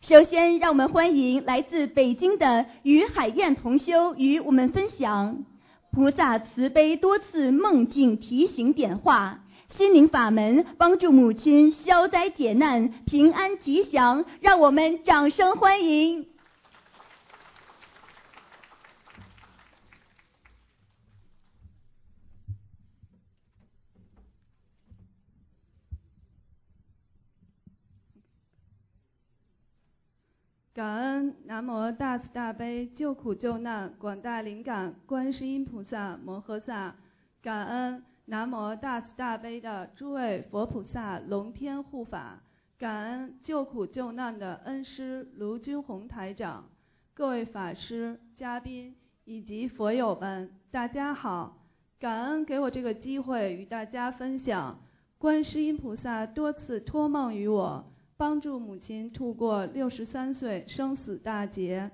首先，让我们欢迎来自北京的于海燕同修与我们分享菩萨慈悲多次梦境提醒点化，心灵法门帮助母亲消灾解难、平安吉祥。让我们掌声欢迎。感恩南无大慈大悲救苦救难广大灵感观世音菩萨摩诃萨，感恩南无大慈大悲的诸位佛菩萨龙天护法，感恩救苦救难的恩师卢军宏台长，各位法师、嘉宾以及佛友们，大家好！感恩给我这个机会与大家分享，观世音菩萨多次托梦于我。帮助母亲度过六十三岁生死大劫。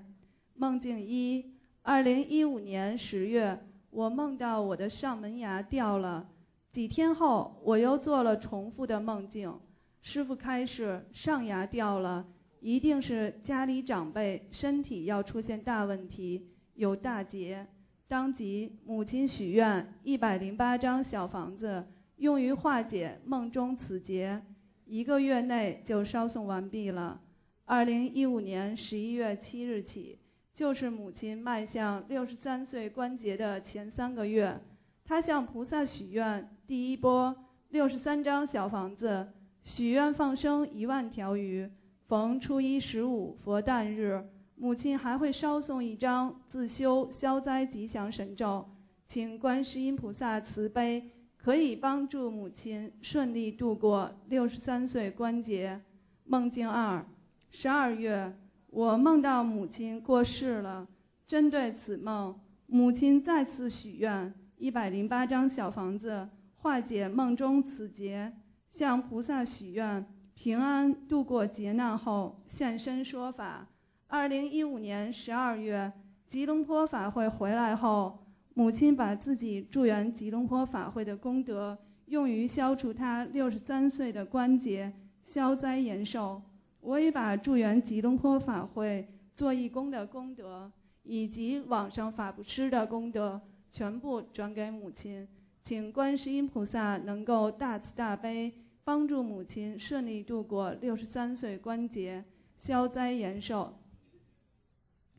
梦境一：二零一五年十月，我梦到我的上门牙掉了。几天后，我又做了重复的梦境。师傅开示：上牙掉了，一定是家里长辈身体要出现大问题，有大劫。当即，母亲许愿一百零八张小房子，用于化解梦中此劫。一个月内就烧送完毕了。二零一五年十一月七日起，就是母亲迈向六十三岁关节的前三个月。她向菩萨许愿，第一波六十三张小房子，许愿放生一万条鱼。逢初一十五佛诞日，母亲还会烧送一张自修消灾吉祥神咒，请观世音菩萨慈悲。可以帮助母亲顺利度过六十三岁关节。梦境二，十二月，我梦到母亲过世了。针对此梦，母亲再次许愿一百零八张小房子，化解梦中此劫，向菩萨许愿平安度过劫难后现身说法。二零一五年十二月，吉隆坡法会回来后。母亲把自己助缘吉隆坡法会的功德用于消除她六十三岁的关节，消灾延寿。我也把助缘吉隆坡法会做义工的功德，以及网上法布施的功德，全部转给母亲。请观世音菩萨能够大慈大悲，帮助母亲顺利度过六十三岁关节，消灾延寿。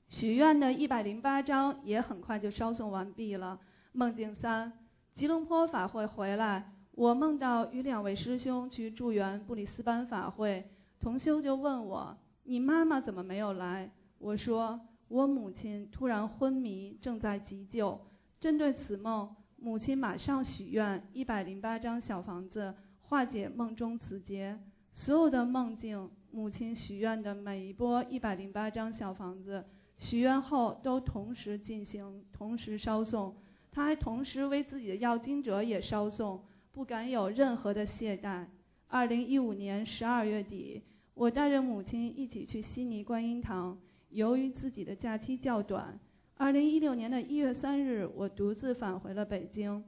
许愿的一百零八章也很快就烧送完毕了。梦境三，吉隆坡法会回来，我梦到与两位师兄去助缘布里斯班法会，同修就问我：“你妈妈怎么没有来？”我说：“我母亲突然昏迷，正在急救。”针对此梦，母亲马上许愿一百零八张小房子，化解梦中此劫。所有的梦境，母亲许愿的每一波一百零八张小房子。许愿后都同时进行，同时烧送。他还同时为自己的要经者也烧送，不敢有任何的懈怠。二零一五年十二月底，我带着母亲一起去悉尼观音堂。由于自己的假期较短，二零一六年的一月三日，我独自返回了北京。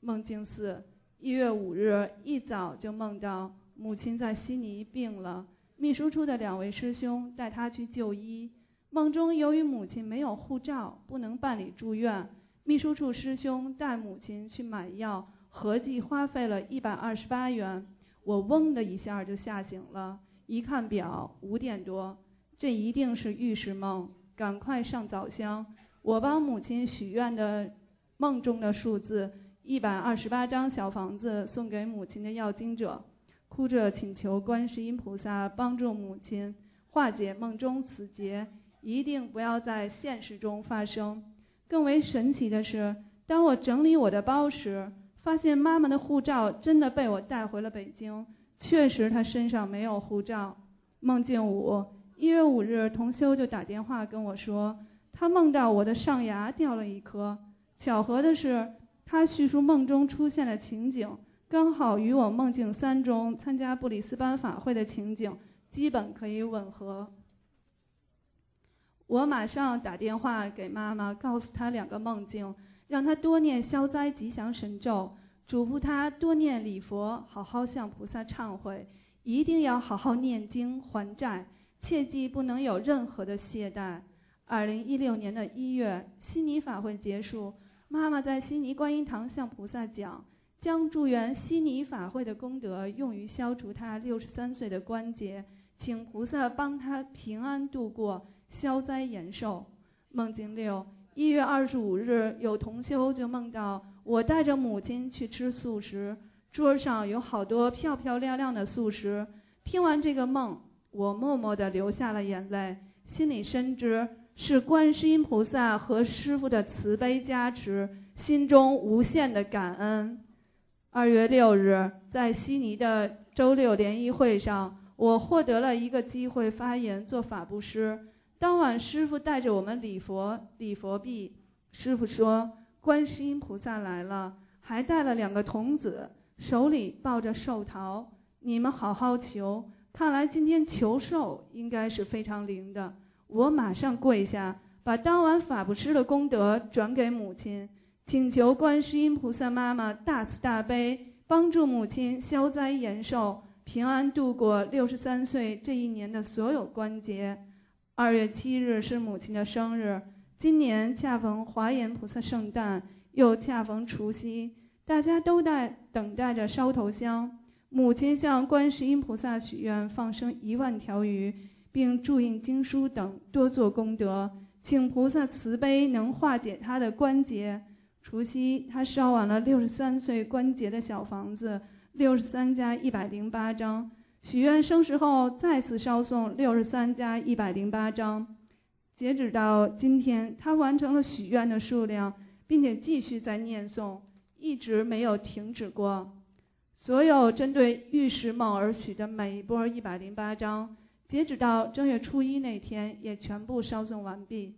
梦境四，一月五日一早就梦到母亲在悉尼病了，秘书处的两位师兄带她去就医。梦中，由于母亲没有护照，不能办理住院，秘书处师兄带母亲去买药，合计花费了一百二十八元。我嗡的一下就吓醒了，一看表，五点多，这一定是预示梦，赶快上早香。我帮母亲许愿的梦中的数字一百二十八张小房子送给母亲的要经者，哭着请求观世音菩萨帮助母亲化解梦中此劫。一定不要在现实中发生。更为神奇的是，当我整理我的包时，发现妈妈的护照真的被我带回了北京。确实，她身上没有护照。梦境五，一月五日，同修就打电话跟我说，他梦到我的上牙掉了一颗。巧合的是，他叙述梦中出现的情景，刚好与我梦境三中参加布里斯班法会的情景基本可以吻合。我马上打电话给妈妈，告诉她两个梦境，让她多念消灾吉祥神咒，嘱咐她多念礼佛，好好向菩萨忏悔，一定要好好念经还债。切记不能有任何的懈怠。二零一六年的一月，悉尼法会结束，妈妈在悉尼观音堂向菩萨讲，将助缘悉尼法会的功德用于消除她六十三岁的关节，请菩萨帮她平安度过，消灾延寿。梦境六，一月二十五日，有同修就梦到我带着母亲去吃素食，桌上有好多漂漂亮亮的素食。听完这个梦，我默默地流下了眼泪，心里深知是观世音菩萨和师父的慈悲加持，心中无限的感恩。二月六日，在悉尼的周六联谊会上，我获得了一个机会发言做法布施。当晚，师傅带着我们礼佛礼佛毕，师傅说：“观世音菩萨来了，还带了两个童子，手里抱着寿桃。”你们好好求，看来今天求寿应该是非常灵的。我马上跪下，把当晚法布施的功德转给母亲，请求观世音菩萨妈妈大慈大悲，帮助母亲消灾延寿，平安度过六十三岁这一年的所有关节。二月七日是母亲的生日，今年恰逢华严菩萨圣诞，又恰逢除夕，大家都在等待着烧头香。母亲向观世音菩萨许愿，放生一万条鱼，并注印经书等，多做功德，请菩萨慈悲，能化解她的关节。除夕，她烧完了六十三岁关节的小房子，六十三加一百零八张。许愿生时后，再次烧送六十三加一百零八张。截止到今天，他完成了许愿的数量，并且继续在念诵，一直没有停止过。所有针对玉石梦而许的每一波一百零八张，截止到正月初一那天，也全部烧送完毕。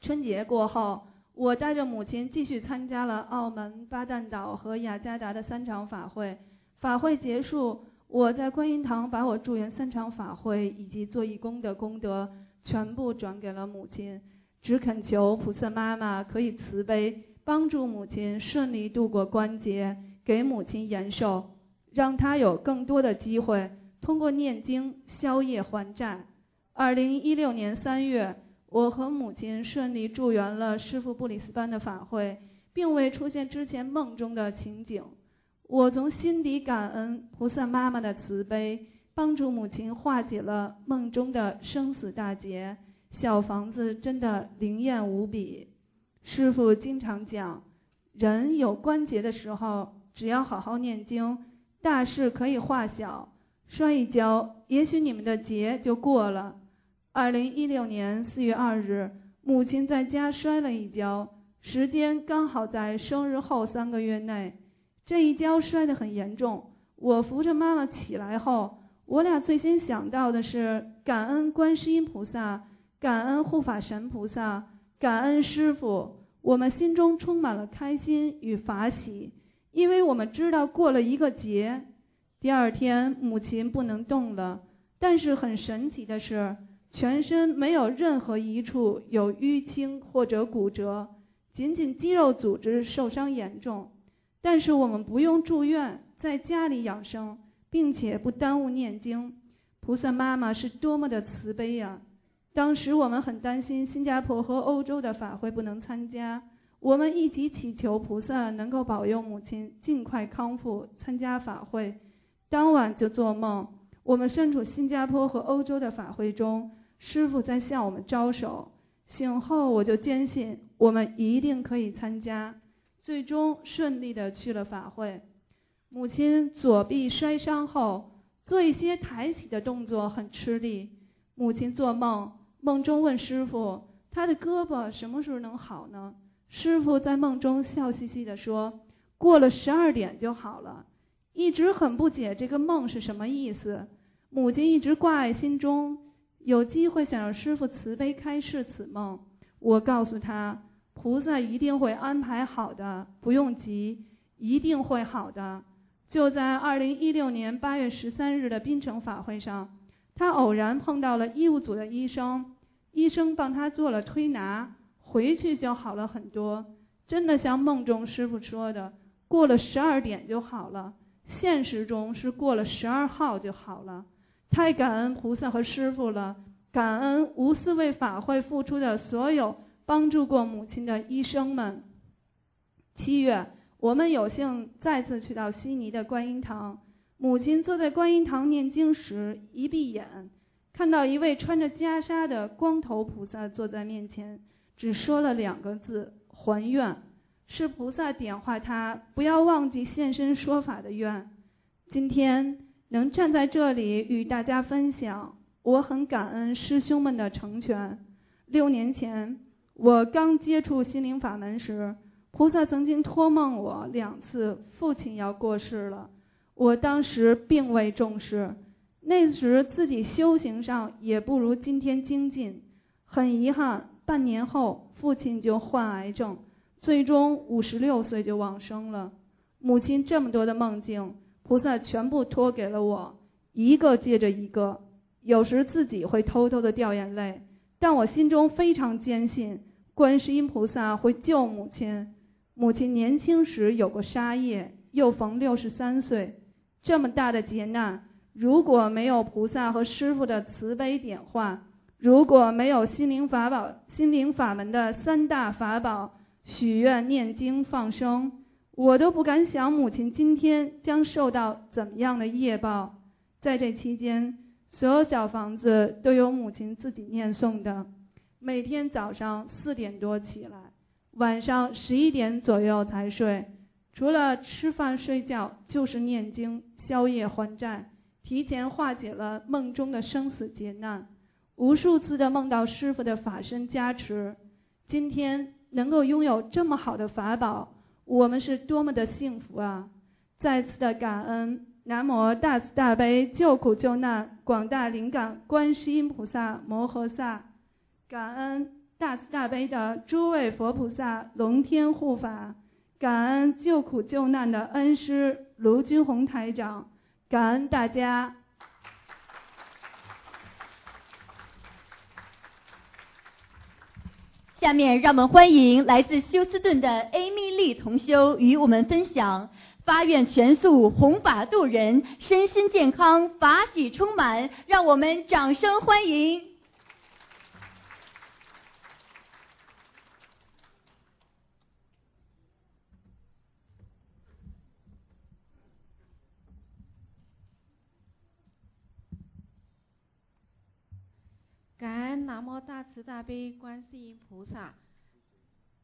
春节过后，我带着母亲继续参加了澳门、巴旦岛和雅加达的三场法会。法会结束，我在观音堂把我助缘三场法会以及做义工的功德全部转给了母亲，只恳求菩萨妈妈可以慈悲，帮助母亲顺利度过关节。给母亲延寿，让她有更多的机会通过念经消业还债。二零一六年三月，我和母亲顺利助缘了师父布里斯班的法会，并未出现之前梦中的情景。我从心底感恩菩萨妈妈的慈悲，帮助母亲化解了梦中的生死大劫。小房子真的灵验无比。师父经常讲，人有关节的时候。只要好好念经，大事可以化小。摔一跤，也许你们的劫就过了。二零一六年四月二日，母亲在家摔了一跤，时间刚好在生日后三个月内。这一跤摔得很严重。我扶着妈妈起来后，我俩最先想到的是感恩观世音菩萨，感恩护法神菩萨，感恩师傅。我们心中充满了开心与法喜。因为我们知道过了一个节，第二天母亲不能动了。但是很神奇的是，全身没有任何一处有淤青或者骨折，仅仅肌肉组织受伤严重。但是我们不用住院，在家里养生，并且不耽误念经。菩萨妈妈是多么的慈悲呀！当时我们很担心新加坡和欧洲的法会不能参加。我们一起祈求菩萨能够保佑母亲尽快康复，参加法会。当晚就做梦，我们身处新加坡和欧洲的法会中，师傅在向我们招手。醒后我就坚信我们一定可以参加，最终顺利的去了法会。母亲左臂摔伤后，做一些抬起的动作很吃力。母亲做梦，梦中问师傅：“他的胳膊什么时候能好呢？”师傅在梦中笑嘻嘻地说：“过了十二点就好了。”一直很不解这个梦是什么意思。母亲一直挂在心中，有机会想让师傅慈悲开示此梦。我告诉他，菩萨一定会安排好的，不用急，一定会好的。就在二零一六年八月十三日的槟城法会上，他偶然碰到了医务组的医生，医生帮他做了推拿。回去就好了很多，真的像梦中师傅说的，过了十二点就好了。现实中是过了十二号就好了。太感恩菩萨和师傅了，感恩无私为法会付出的所有帮助过母亲的医生们。七月，我们有幸再次去到悉尼的观音堂，母亲坐在观音堂念经时，一闭眼，看到一位穿着袈裟的光头菩萨坐在面前，只说了两个字：还愿。是菩萨点化他，不要忘记现身说法的愿。今天能站在这里与大家分享，我很感恩师兄们的成全。六年前，我刚接触心灵法门时，菩萨曾经托梦我两次，父亲要过世了。我当时并未重视，那时自己修行上也不如今天精进。很遗憾，半年后父亲就患癌症。最终五十六岁就往生了。母亲这么多的梦境，菩萨全部托给了我，一个接着一个。有时自己会偷偷的掉眼泪，但我心中非常坚信，观世音菩萨会救母亲。母亲年轻时有过杀业，又逢六十三岁，这么大的劫难，如果没有菩萨和师父的慈悲点化，如果没有心灵法宝、心灵法门的三大法宝。许愿、念经、放生，我都不敢想母亲今天将受到怎么样的业报。在这期间，所有小房子都有母亲自己念诵的。每天早上四点多起来，晚上十一点左右才睡。除了吃饭睡觉，就是念经、宵夜还债，提前化解了梦中的生死劫难。无数次的梦到师傅的法身加持。今天。能够拥有这么好的法宝，我们是多么的幸福啊！再次的感恩南无大慈大悲救苦救难广大灵感观世音菩萨摩诃萨，感恩大慈大悲的诸位佛菩萨龙天护法，感恩救苦救难的恩师卢军宏台长，感恩大家。下面让我们欢迎来自休斯顿的艾米丽同修与我们分享发愿全素弘法度人，身心健康，法喜充满，让我们掌声欢迎。感恩南无大慈大悲观世音菩萨，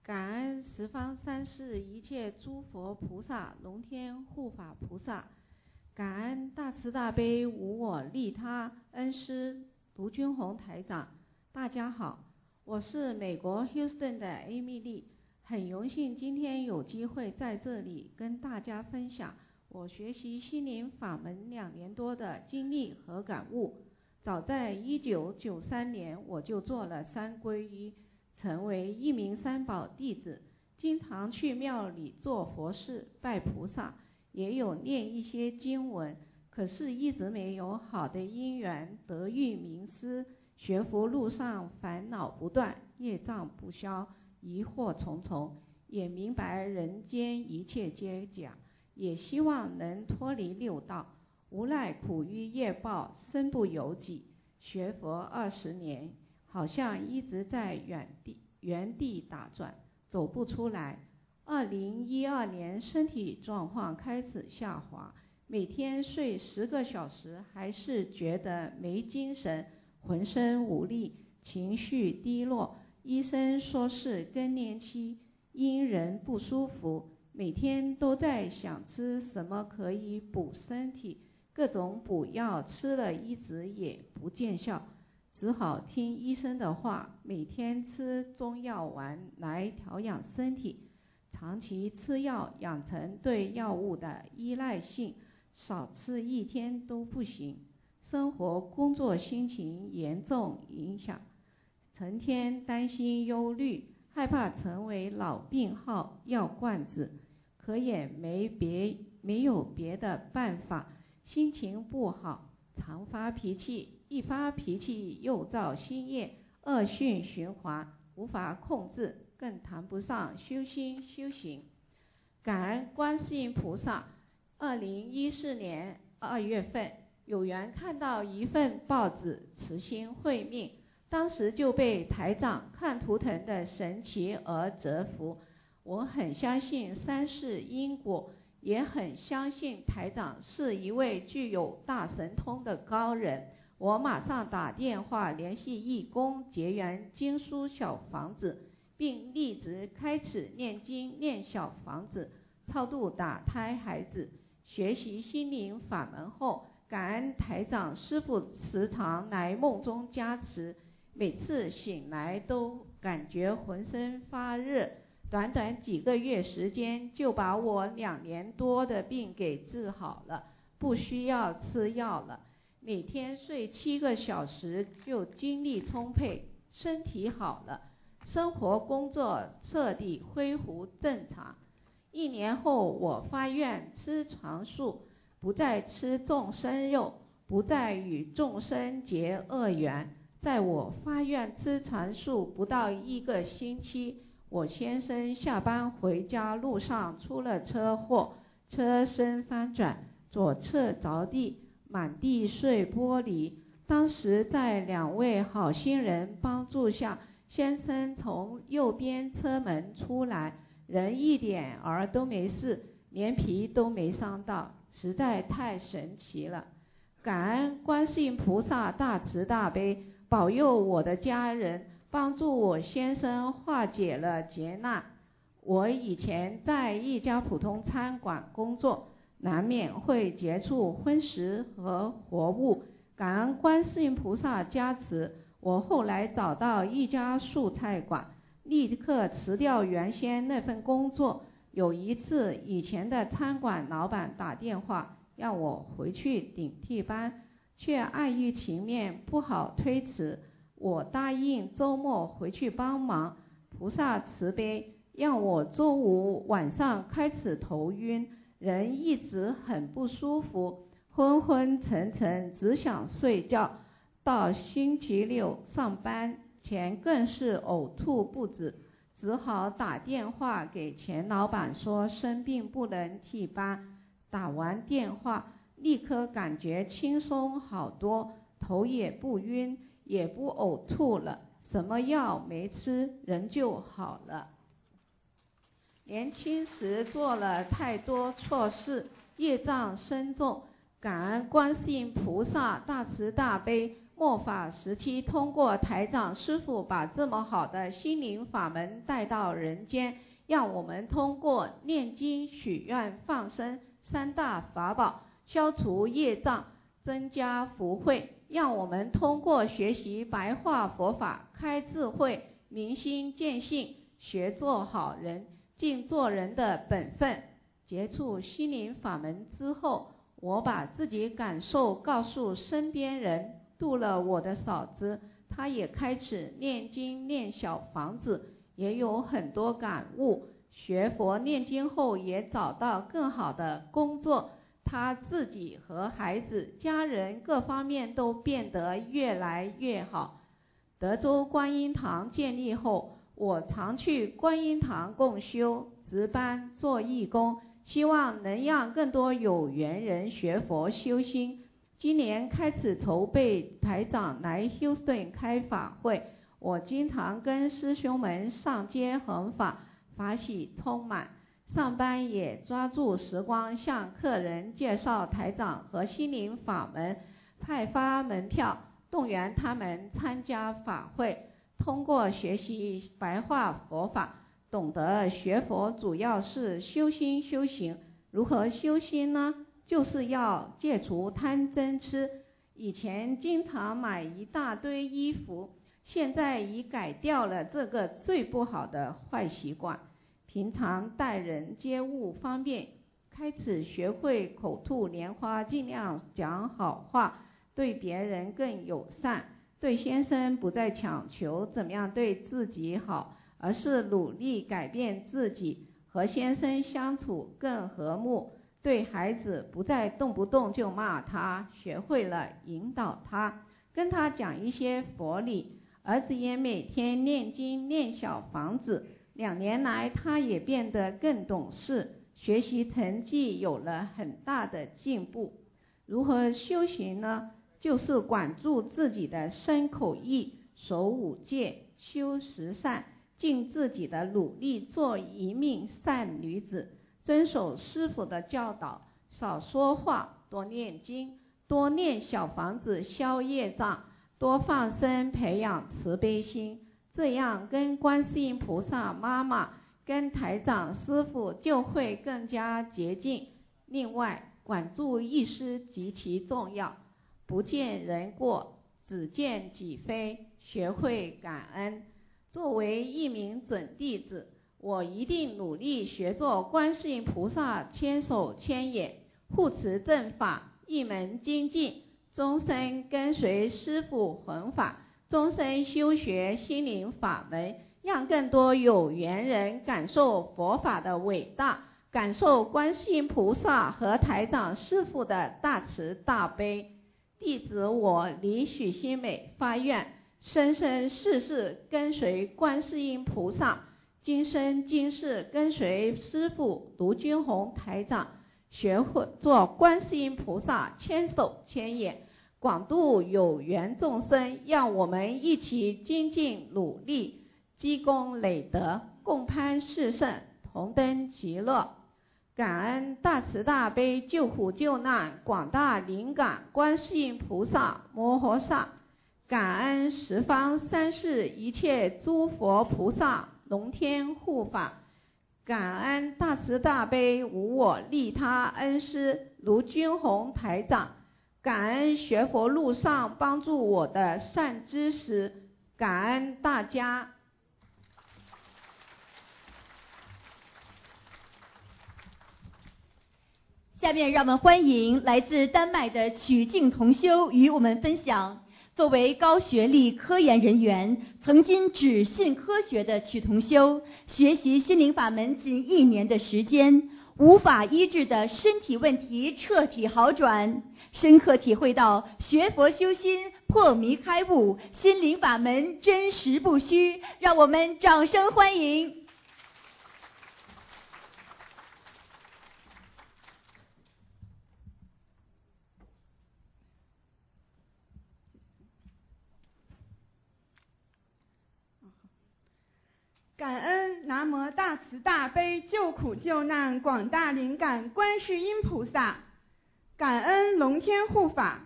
感恩十方三世一切诸佛菩萨、龙天护法菩萨，感恩大慈大悲无我利他恩师卢军宏台长。大家好，我是美国休斯顿的艾米丽，很荣幸今天有机会在这里跟大家分享我学习心灵法门两年多的经历和感悟。早在一九九三年，我就做了三皈依，成为一名三宝弟子，经常去庙里做佛事、拜菩萨，也有念一些经文。可是，一直没有好的因缘得遇名师。学佛路上烦恼不断，业障不消，疑惑重重。也明白人间一切皆假，也希望能脱离六道。无奈苦于业报，身不由己。学佛二十年，好像一直在原地原地打转，走不出来。二零一二年，身体状况开始下滑，每天睡十个小时，还是觉得没精神，浑身无力，情绪低落。医生说是更年期，因人不舒服，每天都在想吃什么可以补身体。各种补药吃了一直也不见效，只好听医生的话，每天吃中药丸来调养身体。长期吃药养成对药物的依赖性，少吃一天都不行。生活、工作、心情严重影响，成天担心、忧虑，害怕成为老病号、药罐子，可也没别没有别的办法。心情不好，常发脾气，一发脾气又造新业，恶性循环，无法控制，更谈不上修心修行。感恩观世音菩萨。二零一四年二月份，有缘看到一份报纸，慈心会命，当时就被台长看图腾的神奇而折服。我很相信三世因果，也很相信台长是一位具有大神通的高人。我马上打电话联系义工结缘经书小房子，并立即开始念经念小房子，超度打胎孩子。学习心灵法门后，感恩台长师傅时常来梦中加持，每次醒来都感觉浑身发热。短短几个月时间，就把我两年多的病给治好了，不需要吃药了。每天睡七个小时就精力充沛，身体好了，生活工作彻底恢复正常。一年后，我发愿吃长素，不再吃众生肉，不再与众生结恶缘。在我发愿吃长素不到一个星期，我先生下班回家路上出了车祸，车身翻转，左侧着地。满地碎玻璃。当时在两位好心人帮助下，先生从右边车门出来，人一点儿都没事，连皮都没伤到，实在太神奇了！感恩观世音菩萨大慈大悲，保佑我的家人，帮助我先生化解了劫难。我以前在一家普通餐馆工作。难免会接触荤食和活物，感恩观世音菩萨加持，我后来找到一家素菜馆，立刻辞掉原先那份工作。有一次，以前的餐馆老板打电话让我回去顶替班，却碍于情面不好推辞，我答应周末回去帮忙。菩萨慈悲，让我周五晚上开始头晕。人一直很不舒服，昏昏沉沉，只想睡觉。到星期六上班前更是呕吐不止，只好打电话给钱老板说生病不能替班。打完电话，立刻感觉轻松好多，头也不晕，也不呕吐了。什么药没吃，人就好了。年轻时做了太多错事，业障深重。感恩观世音菩萨大慈大悲，末法时期通过台长师傅把这么好的心灵法门带到人间，让我们通过念经、许愿、放生三大法宝，消除业障，增加福慧。让我们通过学习白话佛法，开智慧，明心见性，学做好人。尽做人的本分，接触心灵法门之后，我把自己感受告诉身边人，度了我的嫂子，她也开始念经念小房子，也有很多感悟。学佛念经后，也找到更好的工作，她自己和孩子、家人各方面都变得越来越好。德州观音堂建立后。我常去观音堂共修，值班做义工，希望能让更多有缘人学佛修心。今年开始筹备台长来休斯顿开法会，我经常跟师兄们上街弘法，法喜充满。上班也抓住时光向客人介绍台长和心灵法门，派发门票，动员他们参加法会。通过学习白话佛法，懂得学佛主要是修心修行。如何修心呢？就是要戒除贪嗔痴。以前经常买一大堆衣服，现在已改掉了这个最不好的坏习惯。平常待人接物方便，开始学会口吐莲花，尽量讲好话，对别人更友善。对先生不再强求怎么样对自己好，而是努力改变自己，和先生相处更和睦。对孩子不再动不动就骂他，学会了引导他，跟他讲一些佛理。儿子也每天念经念小房子，两年来他也变得更懂事，学习成绩有了很大的进步。如何修行呢？就是管住自己的身口意，守五戒，修十善，尽自己的努力做一命善女子，遵守师傅的教导，少说话，多念经，多念小房子消业障，多放生培养慈悲心，这样跟观世音菩萨妈妈、跟台长师傅就会更加接近。另外，管住意识极其重要。不见人过，只见己非，学会感恩。作为一名准弟子，我一定努力学做观世音菩萨千手千眼，护持正法，一门精进，终身跟随师父弘法，终身修学心灵法门，让更多有缘人感受佛法的伟大，感受观世音菩萨和台长师父的大慈大悲。弟子我李许新美发愿，生生世世跟随观世音菩萨，今生今世跟随师父卢军宏台长，学会做观世音菩萨千手千眼，广度有缘众生。让我们一起精进努力，积功累德，共攀四圣，同登极乐。感恩大慈大悲救苦救难广大灵感观世音菩萨摩诃萨，感恩十方三世一切诸佛菩萨龙天护法，感恩大慈大悲无我利他恩师卢军宏台长，感恩学佛路上帮助我的善知识，感恩大家。下面让我们欢迎来自丹麦的曲静同修与我们分享。作为高学历科研人员，曾经只信科学的曲同修，学习心灵法门仅一年的时间，无法医治的身体问题彻底好转，深刻体会到学佛修心破迷开悟，心灵法门真实不虚。让我们掌声欢迎。感恩南无大慈大悲救苦救难广大灵感观世音菩萨，感恩龙天护法，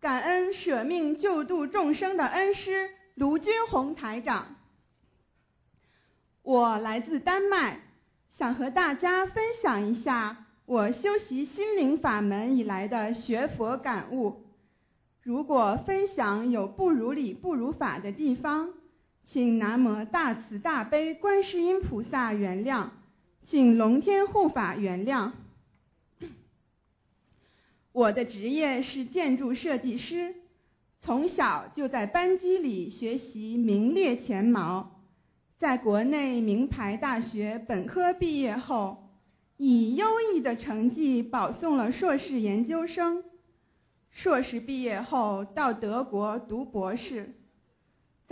感恩舍命救度众生的恩师卢军宏台长。我来自丹麦，想和大家分享一下我修习心灵法门以来的学佛感悟。如果分享有不如理不如法的地方，请南无大慈大悲观世音菩萨原谅，请龙天护法原谅。我的职业是建筑设计师，从小就在班级里学习名列前茅，在国内名牌大学本科毕业后，以优异的成绩保送了硕士研究生。硕士毕业后到德国读博士。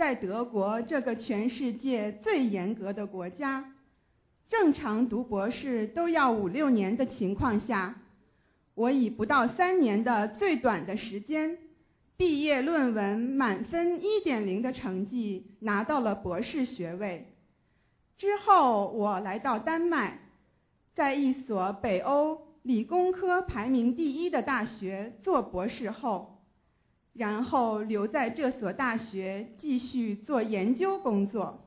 在德国这个全世界最严格的国家，正常读博士都要五六年的情况下，我以不到三年的最短的时间，毕业论文满分一点零的成绩拿到了博士学位。之后我来到丹麦，在一所北欧理工科排名第一的大学做博士后。然后留在这所大学继续做研究工作。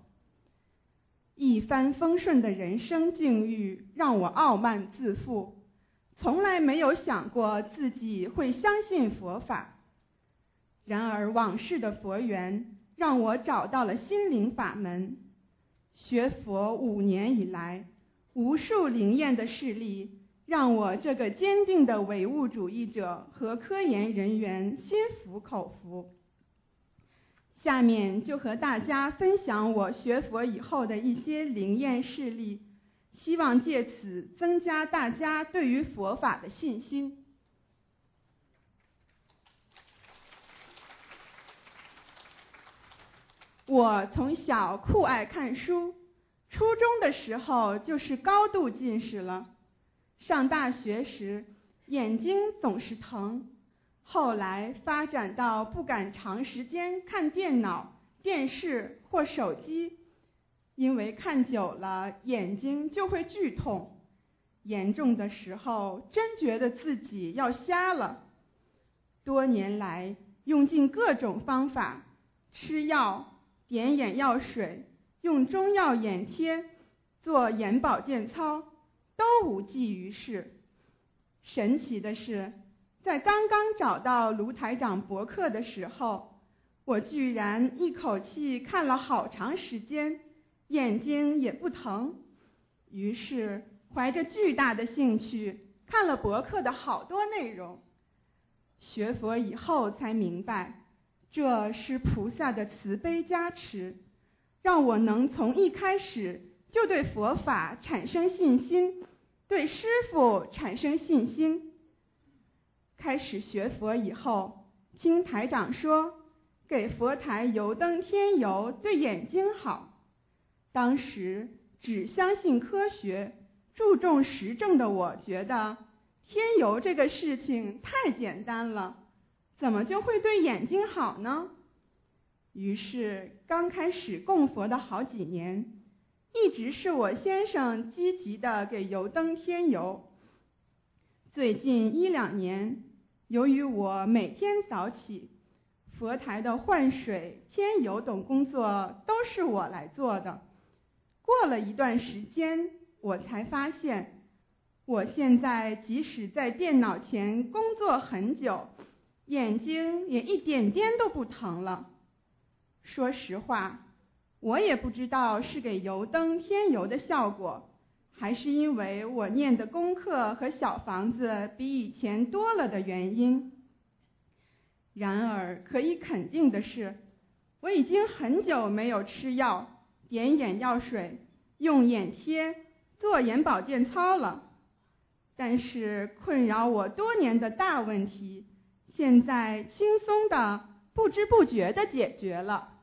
一帆风顺的人生境遇让我傲慢自负，从来没有想过自己会相信佛法。然而往事的佛缘让我找到了心灵法门。学佛五年以来，无数灵验的事例。让我这个坚定的唯物主义者和科研人员心服口服。下面就和大家分享我学佛以后的一些灵验事例，希望借此增加大家对于佛法的信心。我从小酷爱看书，初中的时候就是高度近视了。上大学时，眼睛总是疼，后来发展到不敢长时间看电脑、电视或手机，因为看久了眼睛就会剧痛，严重的时候真觉得自己要瞎了。多年来用尽各种方法，吃药、点眼药水、用中药眼贴、做眼保健操，都无济于事。神奇的是，在刚刚找到卢台长博客的时候，我居然一口气看了好长时间，眼睛也不疼。于是怀着巨大的兴趣看了博客的好多内容。学佛以后才明白，这是菩萨的慈悲加持，让我能从一开始就对佛法产生信心，对师父产生信心。开始学佛以后，听台长说给佛台油灯添油对眼睛好，当时只相信科学、注重实证的我觉得。添油这个事情太简单了，怎么就会对眼睛好呢？于是刚开始供佛的好几年，一直是我先生积极的给油灯添油。最近一两年，由于我每天早起，佛台的换水、添油等工作都是我来做的。过了一段时间，我才发现。我现在即使在电脑前工作很久，眼睛也一点点都不疼了。说实话，我也不知道是给油灯添油的效果，还是因为我念的功课和小房子比以前多了的原因。然而可以肯定的是，我已经很久没有吃药、点眼药水、用眼贴、做眼保健操了。但是困扰我多年的大问题，现在轻松的、不知不觉的解决了。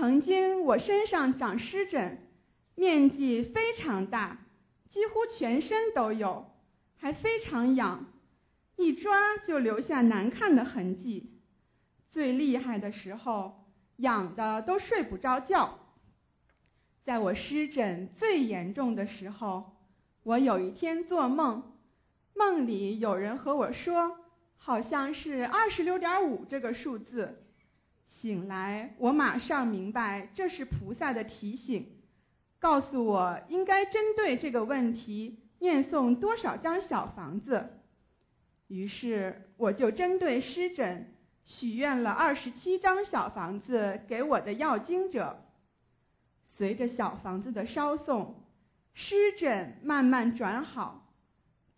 曾经我身上长湿疹，面积非常大，几乎全身都有，还非常痒，一抓就留下难看的痕迹。最厉害的时候，痒的都睡不着觉。在我湿疹最严重的时候，我有一天做梦，梦里有人和我说，好像是二十六点五这个数字。醒来，我马上明白这是菩萨的提醒，告诉我应该针对这个问题念诵多少张小房子。于是，我就针对湿疹许愿了二十七张小房子给我的药经者。随着小房子的烧送，湿疹慢慢转好，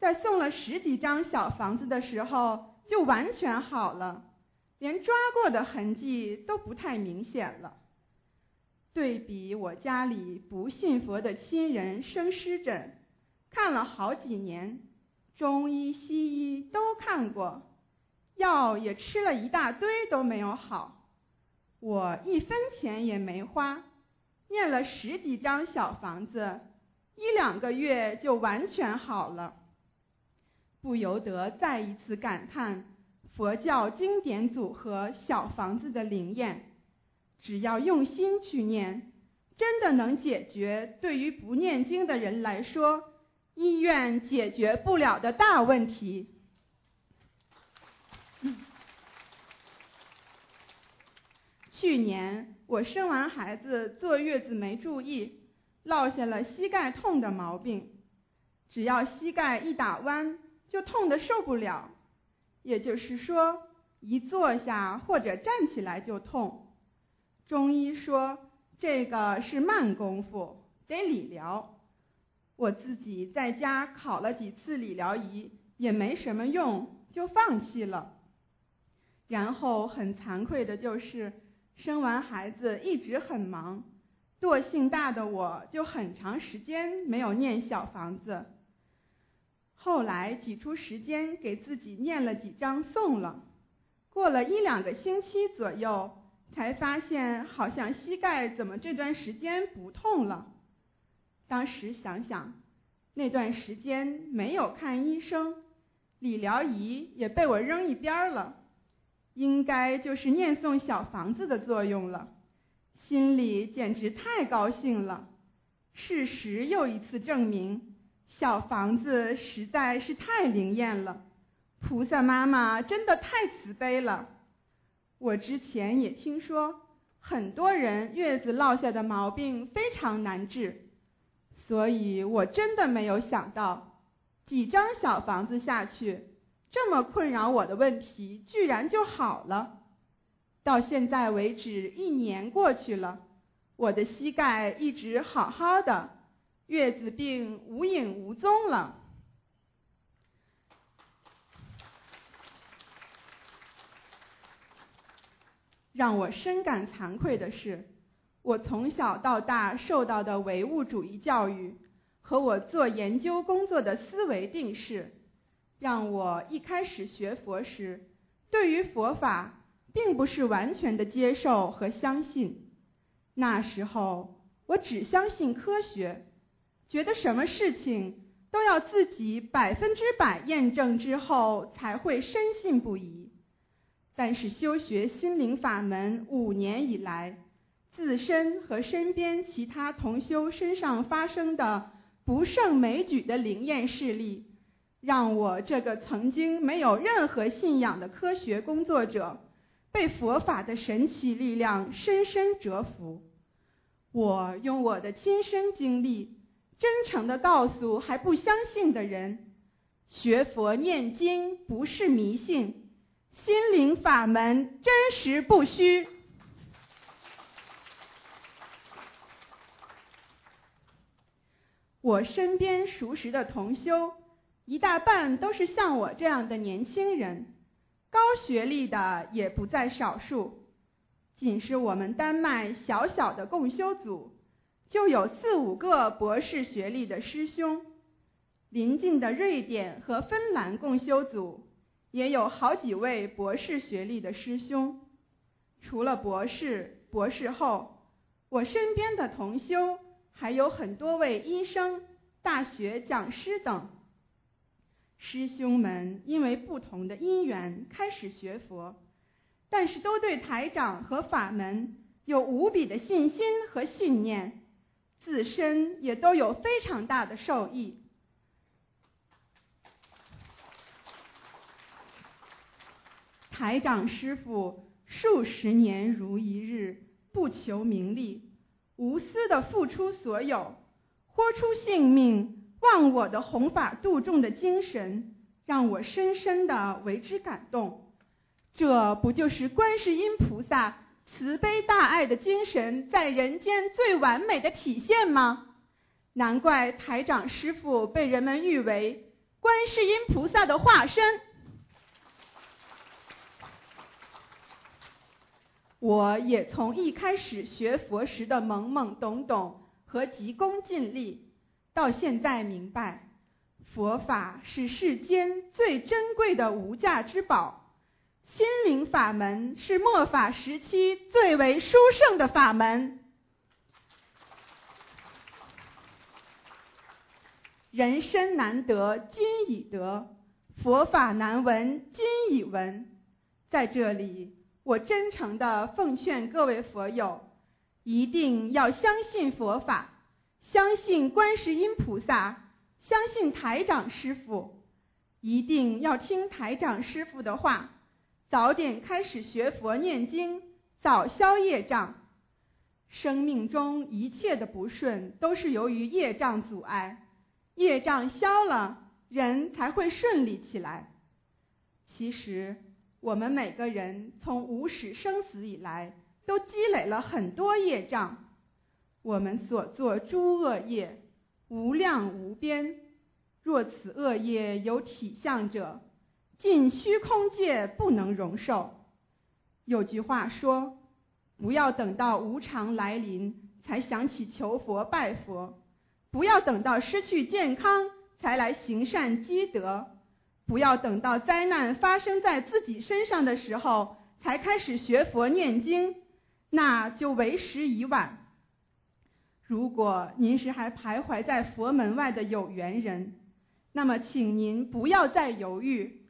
在送了十几张小房子的时候，就完全好了，连抓过的痕迹都不太明显了。对比我家里不信佛的亲人生湿疹，看了好几年，中医西医都看过，药也吃了一大堆都没有好，我一分钱也没花。念了十几张小房子，一两个月就完全好了，不由得再一次感叹佛教经典组合小房子的灵验。只要用心去念，真的能解决对于不念经的人来说医院解决不了的大问题。去年我生完孩子坐月子没注意，落下了膝盖痛的毛病。只要膝盖一打弯，就痛得受不了。也就是说，一坐下或者站起来就痛。中医说这个是慢功夫，得理疗。我自己在家考了几次理疗仪，也没什么用，就放弃了。然后很惭愧的就是。生完孩子一直很忙，惰性大的我就很长时间没有念小房子。后来挤出时间给自己念了几张送了，过了一两个星期左右，才发现好像膝盖怎么这段时间不痛了。当时想想，那段时间没有看医生，理疗仪也被我扔一边了，应该就是念诵小房子的作用了。心里简直太高兴了。事实又一次证明，小房子实在是太灵验了。菩萨妈妈真的太慈悲了。我之前也听说，很多人月子落下的毛病非常难治，所以我真的没有想到，几张小房子下去，这么困扰我的问题居然就好了。到现在为止，一年过去了，我的膝盖一直好好的，月子病无影无踪了。让我深感惭愧的是，我从小到大受到的唯物主义教育和我做研究工作的思维定式，让我一开始学佛时，对于佛法并不是完全的接受和相信。那时候，我只相信科学，觉得什么事情都要自己百分之百验证之后才会深信不疑。但是修学心灵法门五年以来，自身和身边其他同修身上发生的不胜枚举的灵验事例，让我这个曾经没有任何信仰的科学工作者，被佛法的神奇力量深深折服。我用我的亲身经历，真诚地告诉还不相信的人：学佛念经不是迷信。心灵法门真实不虚。我身边熟识的同修，一大半都是像我这样的年轻人，高学历的也不在少数。仅是我们丹麦小小的共修组，就有四五个博士学历的师兄。邻近的瑞典和芬兰共修组。也有好几位博士学历的师兄，除了博士、博士后，我身边的同修还有很多位医生、大学讲师等。师兄们因为不同的因缘开始学佛，但是都对台长和法门有无比的信心和信念，自身也都有非常大的受益。台长师傅数十年如一日，不求名利，无私的付出所有，豁出性命忘我的弘法度众的精神，让我深深的为之感动。这不就是观世音菩萨慈悲大爱的精神在人间最完美的体现吗？难怪台长师傅被人们誉为观世音菩萨的化身。我也从一开始学佛时的懵懵懂懂和急功近利，到现在明白，佛法是世间最珍贵的无价之宝，心灵法门是末法时期最为殊胜的法门。人生难得今已得，佛法难闻今已闻，在这里。我真诚的奉劝各位佛友，一定要相信佛法，相信观世音菩萨，相信台长师傅，一定要听台长师傅的话，早点开始学佛念经，早消业障。生命中一切的不顺都是由于业障阻碍，业障消了，人才会顺利起来。其实。我们每个人从无始生死以来，都积累了很多业障。我们所作诸恶业，无量无边。若此恶业有体相者，尽虚空界不能容受。有句话说：“不要等到无常来临才想起求佛拜佛，不要等到失去健康才来行善积德。”不要等到灾难发生在自己身上的时候才开始学佛念经，那就为时已晚。如果您是还徘徊在佛门外的有缘人，那么请您不要再犹豫，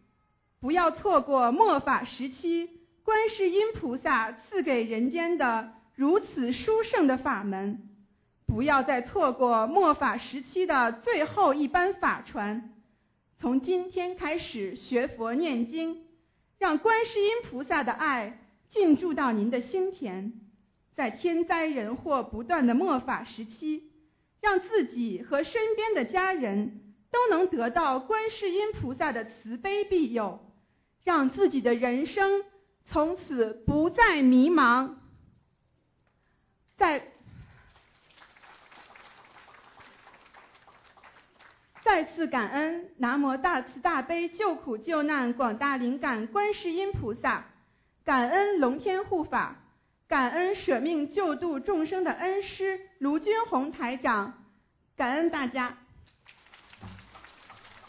不要错过末法时期观世音菩萨赐给人间的如此殊胜的法门，不要再错过末法时期的最后一班法船。从今天开始学佛念经，让观世音菩萨的爱进驻到您的心田。在天灾人祸不断的末法时期，让自己和身边的家人都能得到观世音菩萨的慈悲庇佑，让自己的人生从此不再迷茫。再再次感恩南无大慈大悲救苦救难广大灵感观世音菩萨，感恩龙天护法。感恩舍命救度众生的恩师卢军宏台长，感恩大家。